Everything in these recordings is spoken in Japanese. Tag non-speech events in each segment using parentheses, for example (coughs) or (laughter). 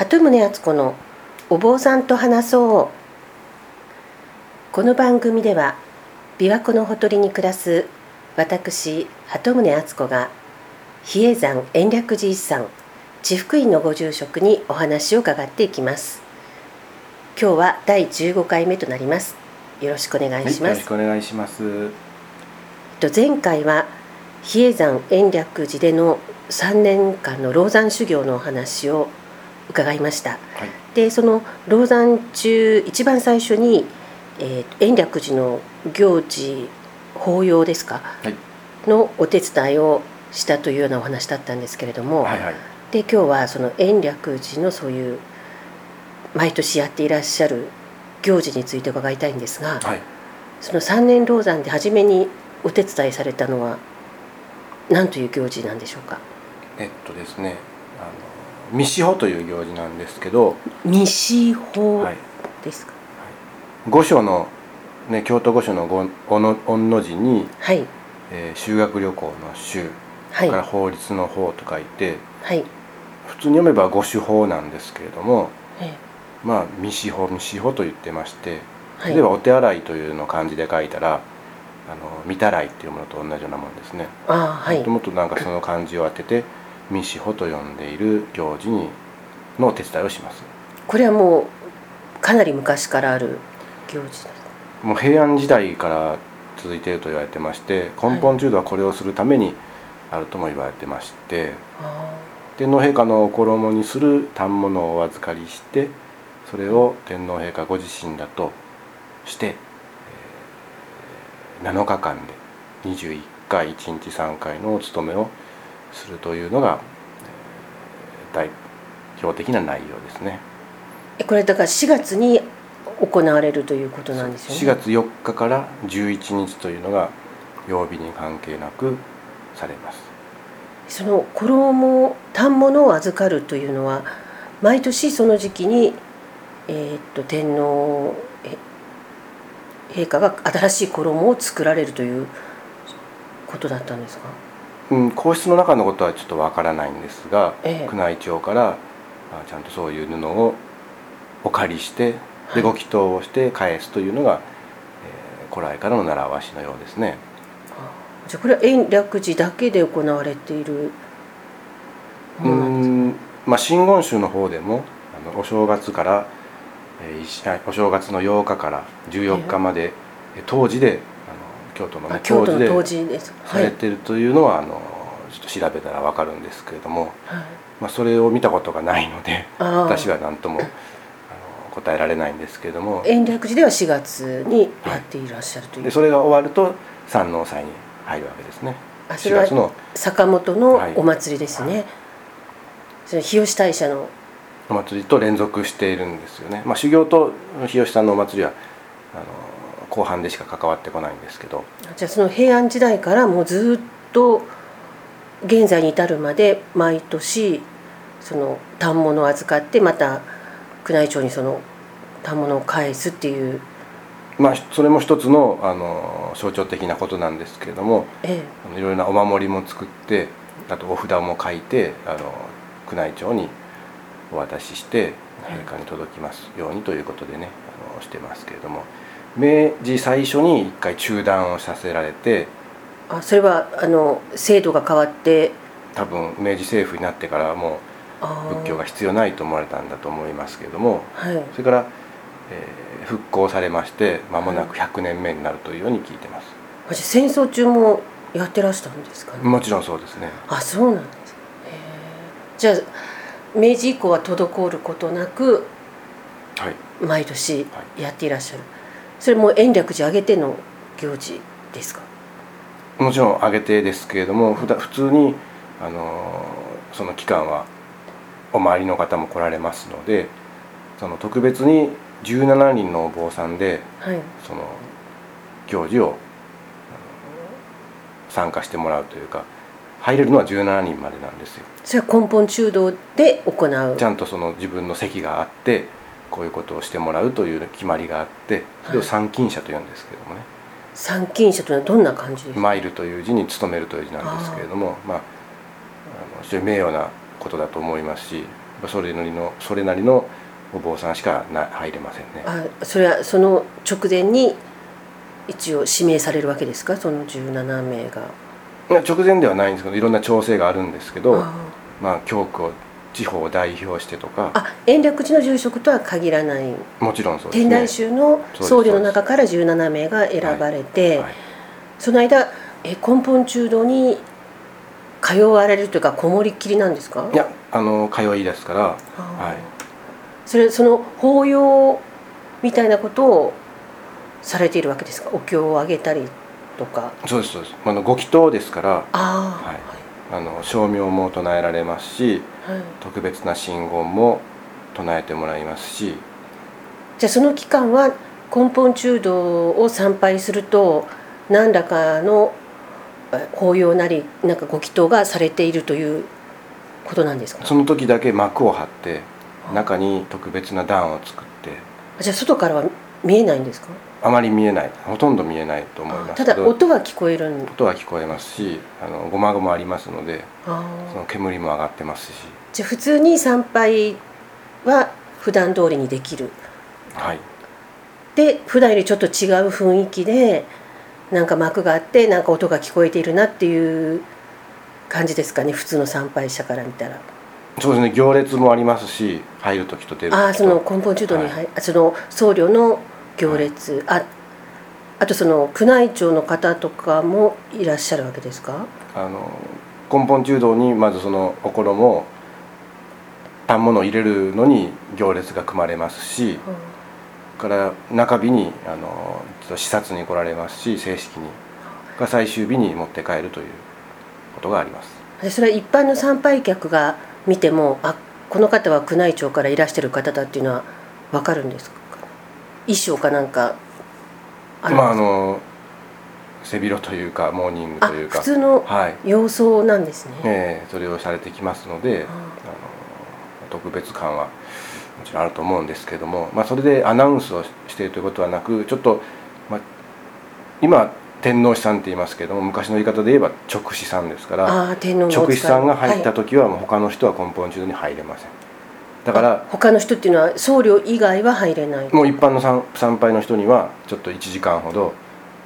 鳩宗敦子のお坊さんと話そう。この番組では琵琶湖のほとりに暮らす私鳩宗敦子が比叡山延暦寺一山地福院のご住職にお話を伺っていきます。今日は第15回目となります。よろしくお願いします、はい、よろしくお願いします。と前回は比叡山延暦寺での3年間の老山修行のお話を伺いました、はい、でその老山中一番最初に、えー、延暦寺の行事法要ですか、はい、のお手伝いをしたというようなお話だったんですけれども、はいはい、で今日はその延暦寺のそういう毎年やっていらっしゃる行事について伺いたいんですが、はい、その三年老山で初めにお手伝いされたのは何という行事なんでしょうか？えっとですねあの未死法という行事なんですけど未死法ですか、はい、御所の、ね、京都御所の御の御の字に、はい。えー、修学旅行の修、はい、から法律の法と書いて、はい、普通に読めば御守法なんですけれども、ええ、まあ未死法未死法と言ってまして、例えばお手洗いというのを漢字で書いたらあの御たらいっていうものと同じようなもんですね。あはい、もともとなんかその漢字を当てて未死法と呼んでいる行事にのお手伝いをします。これはもうかなり昔からある行事ですもう平安時代から続いていると言われてまして根本中度はこれをするためにあるとも言われてまして、はい、天皇陛下の衣にする反物をお預かりしてそれを天皇陛下ご自身だとして、えー、7日間で21回1日3回のお務めをするというのが、えー、代表的な内容ですね。これだから4月に行われるということなんですよね。4月4日から11日というのが曜日に関係なくされます。その衣反物を預かるというのは毎年その時期に、えー、っと天皇陛下が新しい衣を作られるということだったんですか、うん、皇室の中のことはちょっとわからないんですが、ええ、宮内庁からちゃんとそういう布をお借りしてでご祈祷をして返すというのが、えー、古来からの習わしのようですね。じゃあこれは延暦寺だけで行われているものなんですか？まあ真言宗の方でもあのお正月から、えー、お正月の8日から14日まで、えー、当時で京都のね時ですされてるというのは、はい、あのちょっと調べたら分かるんですけれども、はい、まあ、それを見たことがないので私は何とも答えられないんですけれども。延暦寺では4月にやっていらっしゃるという、はい、でそれが終わると山王祭に入るわけですね。あそれは坂本のお祭りですね、はい、その日吉大社の。お祭りと連続しているんですよね、まあ、修行と日吉さんのお祭りはあの後半でしか関わってこないんですけど。じゃあその平安時代からもうずっと現在に至るまで毎年その反物を預かってまた宮内庁にその反物を返すっていう。まあ、それも一つのあの象徴的なことなんですけれども、ええ、いろいろなお守りも作ってあとお札も書いてあの宮内庁にお渡しして陛下に届きますようにということでねあのしてますけれども明治最初に一回中断をさせられてあそれはあの制度が変わって？多分明治政府になってからもう仏教が必要ないと思われたんだと思いますけれども、はい、それから、えー復興されまして間もなく100年目になるというように聞いてます、はい、戦争中もやってらしたんですか、ね、もちろんそうですね。あそうなんです。じゃあ明治以降は滞ることなく、はい、毎年やっていらっしゃる、はい、それも延暦寺挙げての行事ですか？もちろん挙げてですけれども普通にあのその期間はお周りの方も来られますのでその特別に17人のお坊さんで、はい、その行事を参加してもらうというか入れるのは17人までなんですよ。それは根本中道で行う。ちゃんとその自分の席があってこういうことをしてもらうという決まりがあってそれを参勤者と言うんですけどもね、参勤者というのはどんな感じですか？参るという字に勤めるという字なんですけれどもまああの非常に名誉なことだと思いますしそれなりのそれなりのお坊さんしかな入れませんね。あそれはその直前に一応指名されるわけですか？その17名が。直前ではないんですけどいろんな調整があるんですけどまあ教区を地方を代表してとか。あ延暦寺の住職とは限らない。もちろんそうです、ね、天台宗の僧侶の中から17名が選ばれて、はい。はい、その間え根本中道に通われるというかこもりっきりなんですか？いやあの通いですから、はい、それその法要みたいなことをされているわけですか？お経をあげたりとか。そうですそうです。あのご祈祷ですから。あ、はい、あの称名も唱えられますし、はい、特別な信言も唱えてもらいますし。じゃあその期間は根本中道を参拝すると何らかの法要なりなんかご祈祷がされているということなんですか？その時だけ幕を張って中に特別な段を作って。じゃあ外からは見えないんですか？あまり見えないほとんど見えないと思います。ただ音は聞こえる音は聞こえますしあのごまごまありますのでその煙も上がってますし。じゃあ普通に参拝は普段通りにできる。はい。で普段よりちょっと違う雰囲気でなんか幕があってなんか音が聞こえているなっていう感じですかね普通の参拝者から見たら。そうですね行列もありますし入る時と出る時と。ああその根本中道に入、はい、その僧侶の行列、はい、ああとその宮内庁の方とかもいらっしゃるわけですか？あの根本中道にまずそのお衣を反物を入れるのに行列が組まれますし、うん、から中日にあの視察に来られますし正式に。が最終日に持って帰るということがあります。それは一般の参拝客が見てもあこの方は宮内庁からいらしてる方だっていうのは分かるんですか？衣装かなんかあまああの背広というかモーニングというか。普通の様相なんですね、はい、えー、それをされてきますので、あの特別感はもちろんあると思うんですけども、まあ、それでアナウンスをしているということはなくちょっと、まあ、今天皇師さんって言いますけども昔の言い方で言えば直使さんですから直使さんが入った時はもう他の人は根本中に入れません、だから他の人っていうのは僧侶以外は入れない。もう一般の参参拝の人にはちょっと1時間ほど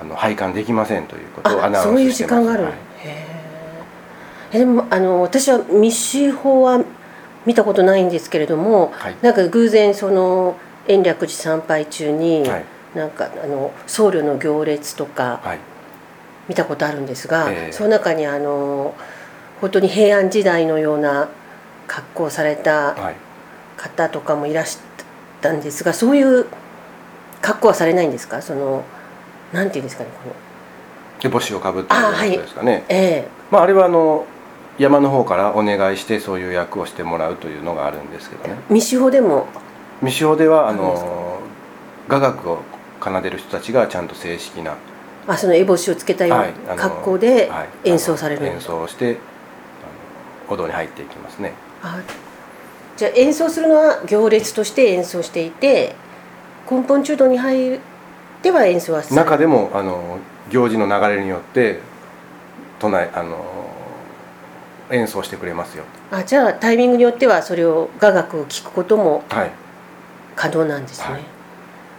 あの拝観できませんということをアナウンスしてそういう時間がある、はい、へでもあの私は密集法は見たことないんですけれども、はい、なんか偶然その延暦寺参拝中に、はい、なんかあの僧侶の行列とか見たことあるんですが、はいその中にあの本当に平安時代のような格好をされた方とかもいらしたんですがそういう格好はされないんですか？そのなんていうんですかねこの。で帽子をかぶってることですかね。はい、えー、まああれはあの山の方からお願いしてそういう役をしてもらうというのがあるんですけどね。未司法でも？未司法ではあの雅楽を奏でる人たちがちゃんと正式なあその烏帽子をつけたような格好で演奏される、はい、演奏してお堂に入っていきますね。あじゃあ演奏するのは行列として演奏していて根本中道に入っては演奏は中でもあの行事の流れによって唱えあの演奏してくれますよ。あじゃあタイミングによってはそれを雅楽を聴くことも可能なんですね、はい、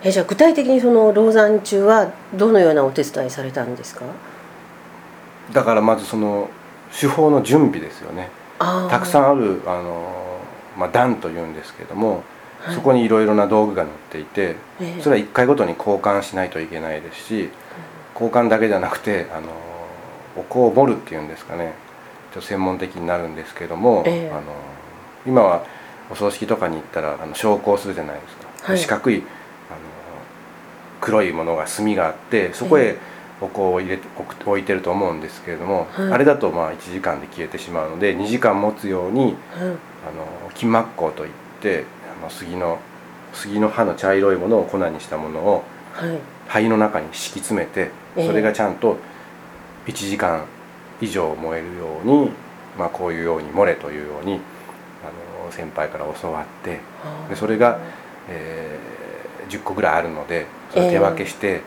えじゃあ具体的にその老山中はどのようなお手伝いされたんですか？だからまずその手法の準備ですよね。たくさんあるあのまあ、段というんですけども、はい、そこにいろいろな道具が載っていて、それは1回ごとに交換しないといけないですし、交換だけじゃなくてあのお香を盛るっていうんですかね。ちょっと専門的になるんですけども、えー、あの今はお葬式とかに行ったらあの焼香するじゃないですか、はい、四角いあの黒いものが炭があってそこへお香を入れ置いてると思うんですけれども、はい、あれだとまあ1時間で消えてしまうので2時間持つように、あの金膜香といってあの杉の杉の葉の茶色いものを粉にしたものを、はい、灰の中に敷き詰めてそれがちゃんと1時間以上燃えるように、まあ、こういうように漏れというようにあの先輩から教わってでそれが、えー、10個ぐらいあるのでそれを手分けして、えー、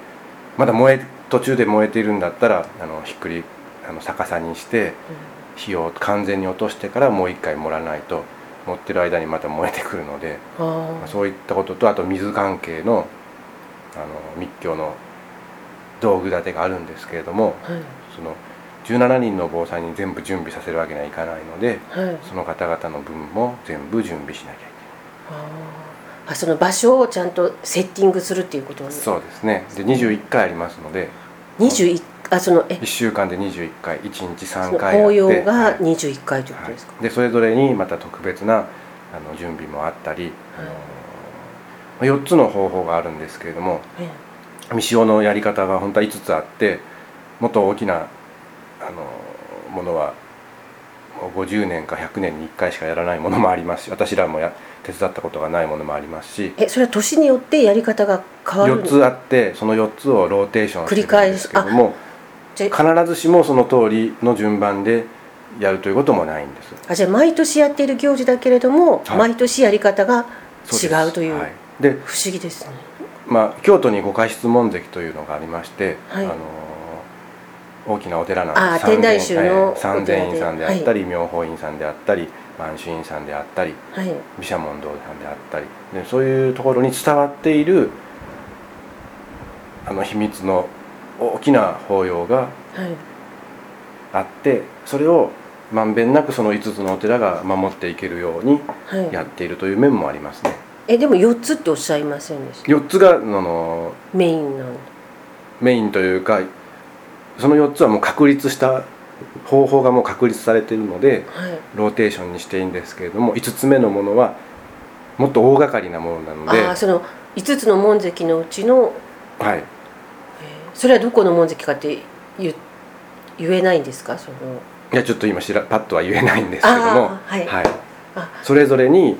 まだ燃え途中で燃えているんだったらあのひっくりあの逆さにして、火を完全に落としてからもう一回盛らないと持ってる間にまた燃えてくるのでそういったこととあと水関係のあの密教の道具立てがあるんですけれども、はい、その17人の坊さんに全部準備させるわけにはいかないので、はい、その方々の分も全部準備しなきゃいけない。あその場所をちゃんとセッティングするっていうことそうですね。で21回ありますので。21あそのえ？1週間で21回。1日3回法要が21回ということですか、はい、でそれぞれにまた特別なあの準備もあったり、はい、あの4つの方法があるんですけれども、未使用のやり方が本当は5つあってもっと大きなあのものは50年か100年に1回しかやらないものもありますし私らもや手伝ったことがないものもありますし。えそれは年によってやり方が変わる4つあってその4つをローテーションするんですけども必ずしもその通りの順番でやるということもないんです。あじゃあ毎年やっている行事だけれども、はい、毎年やり方が違うという、はい、で不思議ですね、まあ、京都に五回質問関というのがありまして、はい、あの大きなお寺なんです。天台宗の三千院さんであったり、妙法院さんであったり満州院さんであったり毘沙門堂さんであったり。でそういうところに伝わっているあの秘密の大きな法要があって、それをまんべんなくその5つのお寺が守っていけるようにやっているという面もありますね。はい、えでも4つっておっしゃいませんでした？4つがあのメインなんメインというかその4つはもう確立した方法がもう確立されているので、はい、ローテーションにしていいんですけれども5つ目のものはもっと大掛かりなものなのであその5つの門跡のうちのはい。それはどこの門跡かって言言えないんですか？そのいやちょっと今しらパッとは言えないんですけども、はい、はい、それぞれに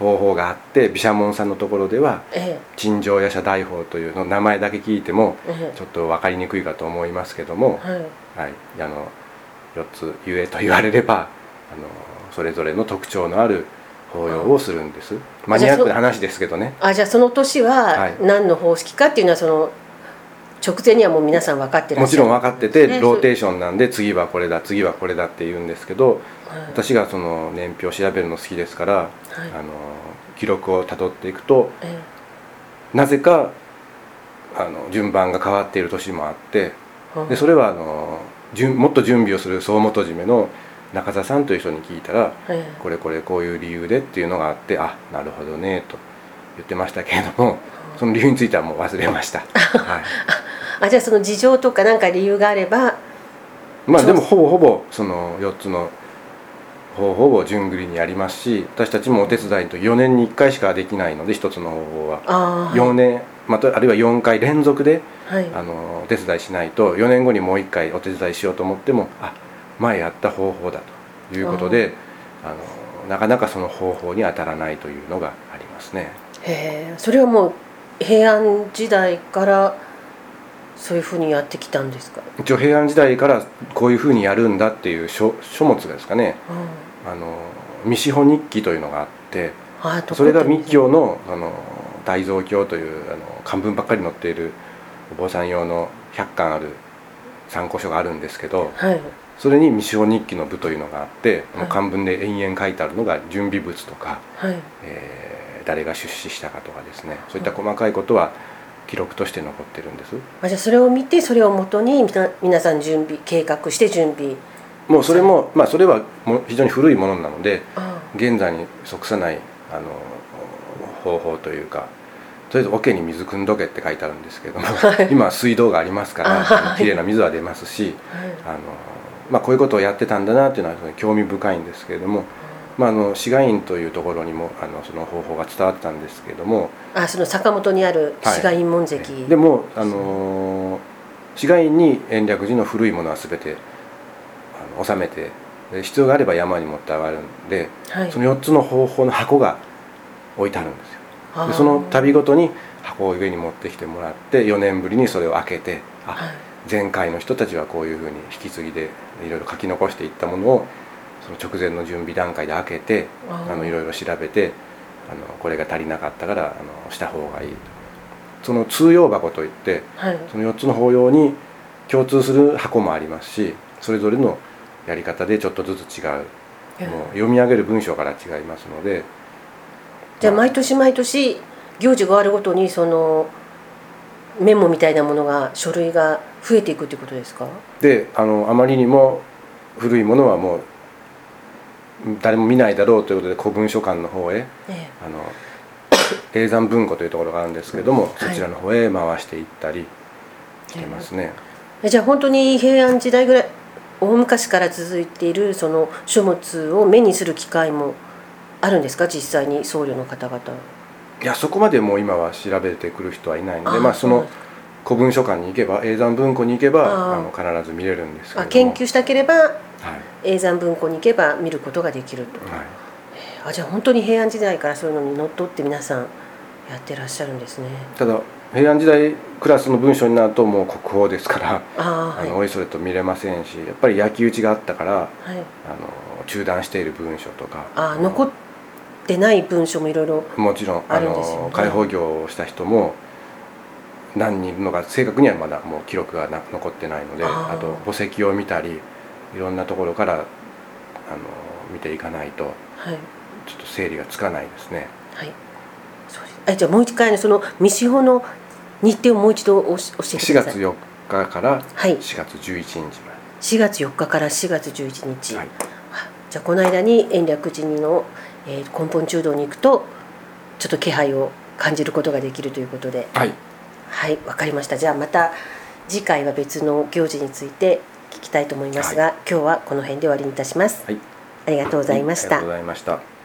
方法があって毘沙門さんのところでは「陳情夜叉大法」というの名前だけ聞いてもちょっと分かりにくいかと思いますけども、はい、はい、あの4つ言えと言われればあのそれぞれの特徴のある法要をするんです。マニアックな話ですけどね。あじゃあその年は何の方式かっていうのはその直前にはもう皆さん分かってらっしゃる。もちろん分かってて、ローテーションなんで次はこれだ次はこれだって言うんですけど、はい、私がその年表を調べるの好きですから、はい、あの記録をたどっていくと、ええ、なぜかあの順番が変わっている年もあって、でそれはあのもっと準備をする総元締めの中澤さんという人に聞いたら、これこれこういう理由でっていうのがあってあなるほどねと言ってましたけれどもその理由についてはもう忘れました。はい。あじゃあその事情とか何か理由があればまあでもほぼほぼその4つのほぼ順繰りにやりますし私たちもお手伝いと4年に1回しかできないので1つの方法は。4年またあるいは4回連続で、はい、あのお手伝いしないと4年後にもう1回お手伝いしようと思ってもあ前やった方法だということであのなかなかその方法に当たらないというのがありますね。へえそれはもう平安時代からそういうふうにやってきたんですか？一応平安時代からこういうふうにやるんだっていう書書物ですかね、うん、あの未司法日記というのがあってそれが密教のあの大蔵経というあの漢文ばっかり載っているお坊さん用の100巻ある参考書があるんですけど、はい、それに未司法日記の部というのがあって、はい、漢文で延々書いてあるのが準備物とか、はい、えー、誰が出資したかとかですね。そういった細かいことは、記録として残ってるんです。あじゃあそれを見てそれをもとに皆さん準備計画して準備もうそれもまあそれはも非常に古いものなので現在に即さないあの方法というかとりあえず桶に水汲んどけって書いてあるんですけども、(laughs) はい、今水道がありますからきれい。な水は出ますし、はい、あのまあ、こういうことをやってたんだなっていうのは興味深いんですけれどもまあ、あの志賀院というところにもあのその方法が伝わってたんですけどもあその坂本にある志賀院門跡、はい、でもあの志賀院に延暦寺の古いものは全てあの収めて必要があれば山に持って上がるんで、はい、その4つの方法の箱が置いてあるんですよ。でその旅ごとに箱を上に持ってきてもらって4年ぶりにそれを開けてあ、はい、前回の人たちはこういうふうに引き継ぎでいろいろ書き残していったものをその直前の準備段階で開けてあのいろいろ調べてあのこれが足りなかったからあのした方がいいと。その通用箱といって、はい、その4つの法要に共通する箱もありますしそれぞれのやり方でちょっとずつ違う。もう読み上げる文章から違いますのでじゃあ毎年毎年行事があるごとにそのメモみたいなものが書類が増えていくってことですか？であのあまりにも古いものはもう誰も見ないだろうということで古文書館の方へ、ええ、あの (coughs) 永山文庫というところがあるんですけれども、そちらの方へ回していったりしてますね。えじゃあ本当に平安時代ぐらい大昔から続いているその書物を目にする機会もあるんですか？実際に僧侶の方々。いやそこまでもう今は調べてくる人はいないのでまあその古文書館に行けば永山文庫に行けばあの必ず見れるんですけど研究したければ、はい、永山文庫に行けば見ることができると、はい、あじゃあ本当に平安時代からそういうのにのっとって皆さんやってらっしゃるんですね。ただ平安時代クラスの文章になるともう国宝ですからあ、はい、のおいそれと見れませんしやっぱり焼き討ちがあったから、はい、あの中断している文章とか。あ残ってない文章もいろいろもちろんあの開放業をした人も何人いるのか正確にはまだもう記録がな残ってないのであと墓石を見たりいろんなところからあの見ていかないと、はい、ちょっと整理がつかないですね。はい。あじゃあもう一回その未司法の日程をもう一度教えてください。4月4日から4月11日まで、はい、4月4日から4月11日、はい、じゃあこの間に延暦寺の、えー、根本中道に行くとちょっと気配を感じることができるということで。はい。はいわかりました。じゃあまた次回は別の行事について聞きたいと思いますが、はい、今日はこの辺で終わりにいたします、はい、ありがとうございました、ありがとうございました